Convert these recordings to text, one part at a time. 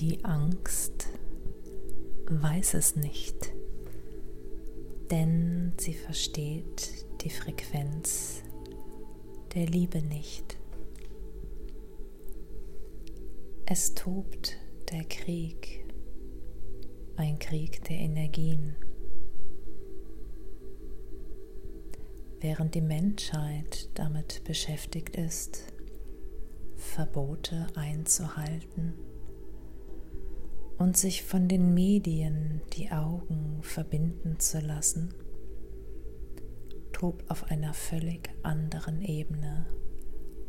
Die Angst weiß es nicht, denn sie versteht die Frequenz der Liebe nicht. Es tobt der Krieg, ein Krieg der Energien. Während die Menschheit damit beschäftigt ist, Verbote einzuhalten und sich von den Medien die Augen verbinden zu lassen, tobt auf einer völlig anderen Ebene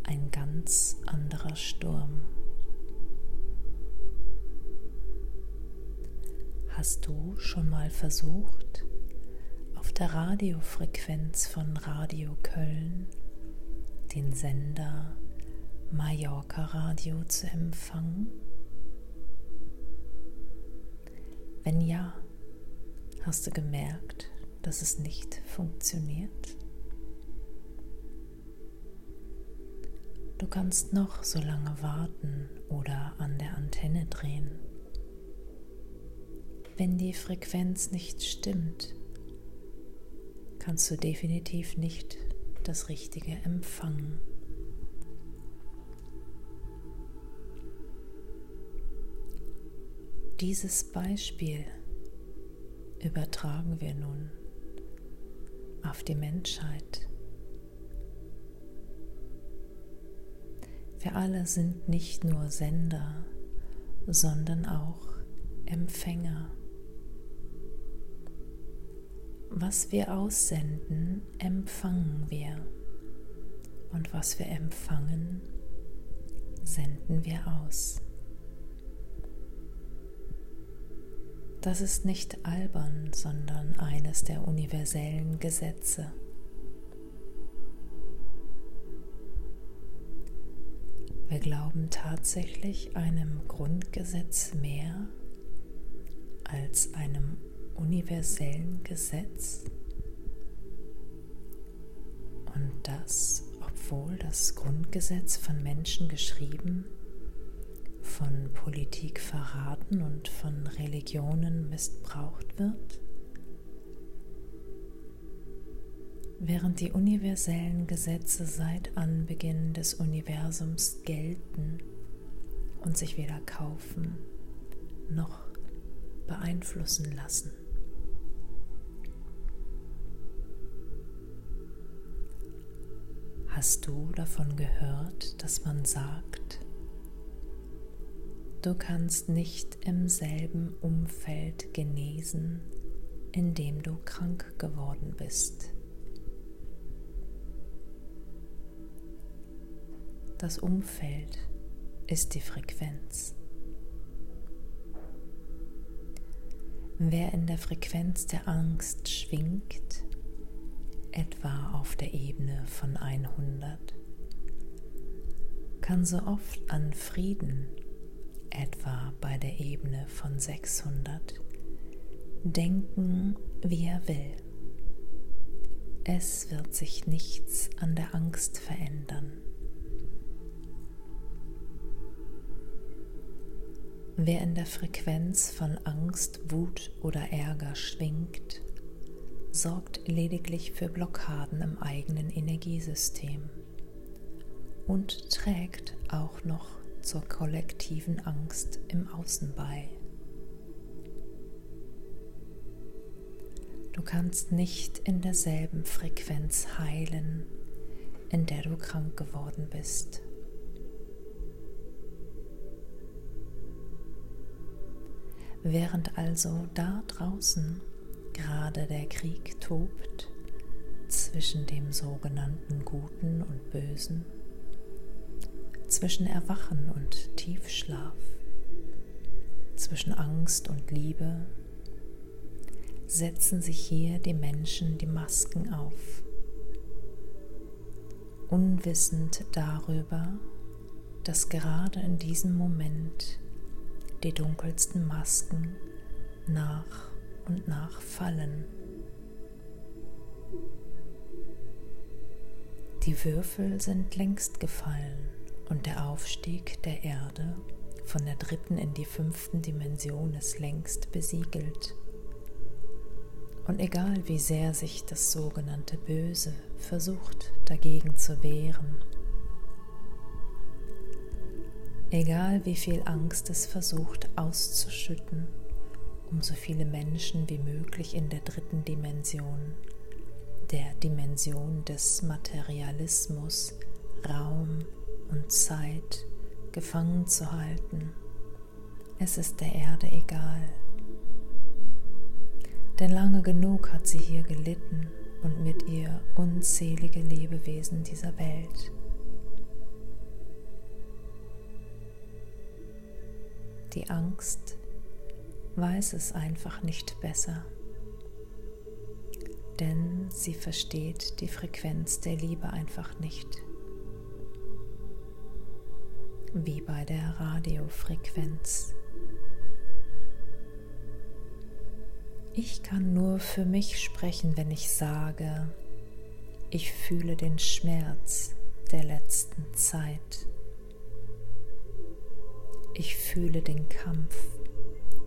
ein ganz anderer Sturm. Hast du schon mal versucht, auf der Radiofrequenz von Radio Köln den Sender Mallorca Radio zu empfangen? Wenn ja, hast du gemerkt, dass es nicht funktioniert? Du kannst noch so lange warten oder an der Antenne drehen. Wenn die Frequenz nicht stimmt, kannst du definitiv nicht das Richtige empfangen. Dieses Beispiel übertragen wir nun auf die Menschheit. Wir alle sind nicht nur Sender, sondern auch Empfänger. Was wir aussenden, empfangen wir. Und was wir empfangen, senden wir aus. Das ist nicht albern, sondern eines der universellen Gesetze. Wir glauben tatsächlich einem Grundgesetz mehr als einem universellen Gesetz. Und das, obwohl das Grundgesetz von Menschen geschrieben von Politik verraten und von Religionen missbraucht wird? Während die universellen Gesetze seit Anbeginn des Universums gelten und sich weder kaufen noch beeinflussen lassen. Hast du davon gehört, dass man sagt, Du kannst nicht im selben Umfeld genesen, in dem du krank geworden bist. Das Umfeld ist die Frequenz. Wer in der Frequenz der Angst schwingt, etwa auf der Ebene von 100, kann so oft an Frieden etwa bei der Ebene von 600, denken, wie er will. Es wird sich nichts an der Angst verändern. Wer in der Frequenz von Angst, Wut oder Ärger schwingt, sorgt lediglich für Blockaden im eigenen Energiesystem und trägt auch noch zur kollektiven Angst im Außen bei. Du kannst nicht in derselben Frequenz heilen, in der du krank geworden bist. Während also da draußen gerade der Krieg tobt zwischen dem sogenannten Guten und Bösen, zwischen Erwachen und Tiefschlaf, zwischen Angst und Liebe, setzen sich hier die Menschen die Masken auf, unwissend darüber, dass gerade in diesem Moment die dunkelsten Masken nach und nach fallen. Die Würfel sind längst gefallen und der Aufstieg der Erde von der dritten in die fünften Dimension ist längst besiegelt. Und egal wie sehr sich das sogenannte Böse versucht dagegen zu wehren, egal wie viel Angst es versucht auszuschütten, um so viele Menschen wie möglich in der dritten Dimension, der Dimension des Materialismus, Raum und Zeit gefangen zu halten. Es ist der Erde egal. Denn lange genug hat sie hier gelitten und mit ihr unzählige Lebewesen dieser Welt. Die Angst weiß es einfach nicht besser, denn sie versteht die Frequenz der Liebe einfach nicht wie bei der Radiofrequenz. Ich kann nur für mich sprechen, wenn ich sage, ich fühle den Schmerz der letzten Zeit. Ich fühle den Kampf,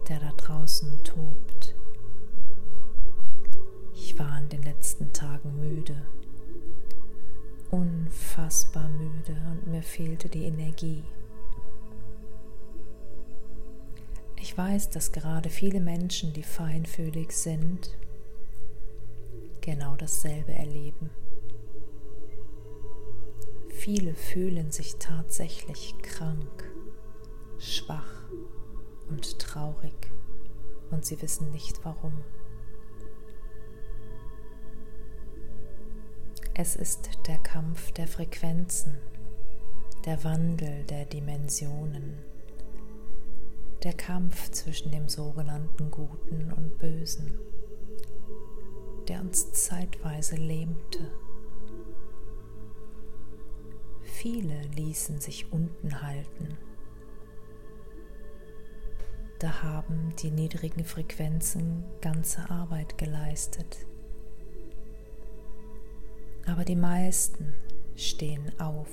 der da draußen tobt. Ich war in den letzten Tagen müde, unfassbar müde und mir fehlte die Energie. Ich weiß, dass gerade viele Menschen, die feinfühlig sind, genau dasselbe erleben. Viele fühlen sich tatsächlich krank, schwach und traurig und sie wissen nicht warum. Es ist der Kampf der Frequenzen, der Wandel der Dimensionen der Kampf zwischen dem sogenannten Guten und Bösen, der uns zeitweise lähmte. Viele ließen sich unten halten. Da haben die niedrigen Frequenzen ganze Arbeit geleistet. Aber die meisten stehen auf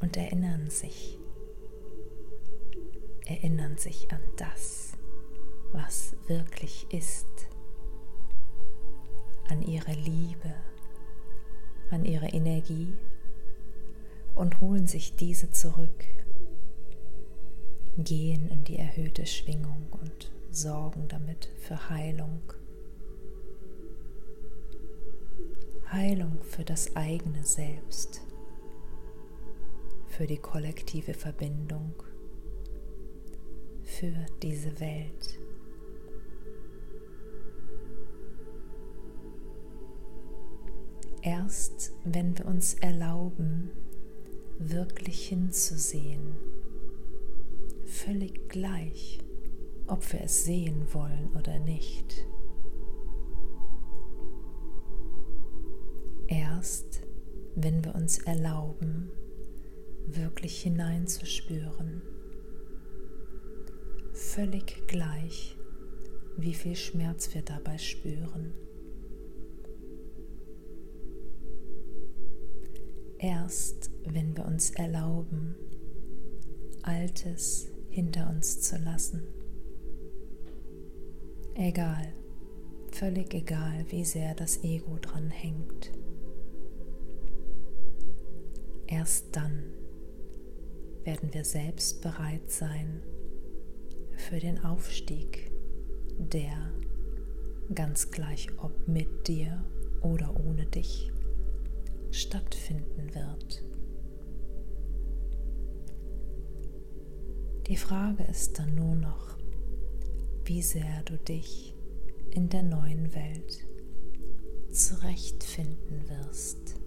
und erinnern sich erinnern sich an das, was wirklich ist, an ihre Liebe, an ihre Energie und holen sich diese zurück, gehen in die erhöhte Schwingung und sorgen damit für Heilung. Heilung für das eigene Selbst, für die kollektive Verbindung für diese Welt. Erst wenn wir uns erlauben, wirklich hinzusehen, völlig gleich, ob wir es sehen wollen oder nicht. Erst wenn wir uns erlauben, wirklich hineinzuspüren völlig gleich, wie viel Schmerz wir dabei spüren. Erst wenn wir uns erlauben, Altes hinter uns zu lassen. Egal, völlig egal, wie sehr das Ego dran hängt. Erst dann werden wir selbst bereit sein, für den Aufstieg, der ganz gleich ob mit dir oder ohne dich stattfinden wird. Die Frage ist dann nur noch, wie sehr du dich in der neuen Welt zurechtfinden wirst.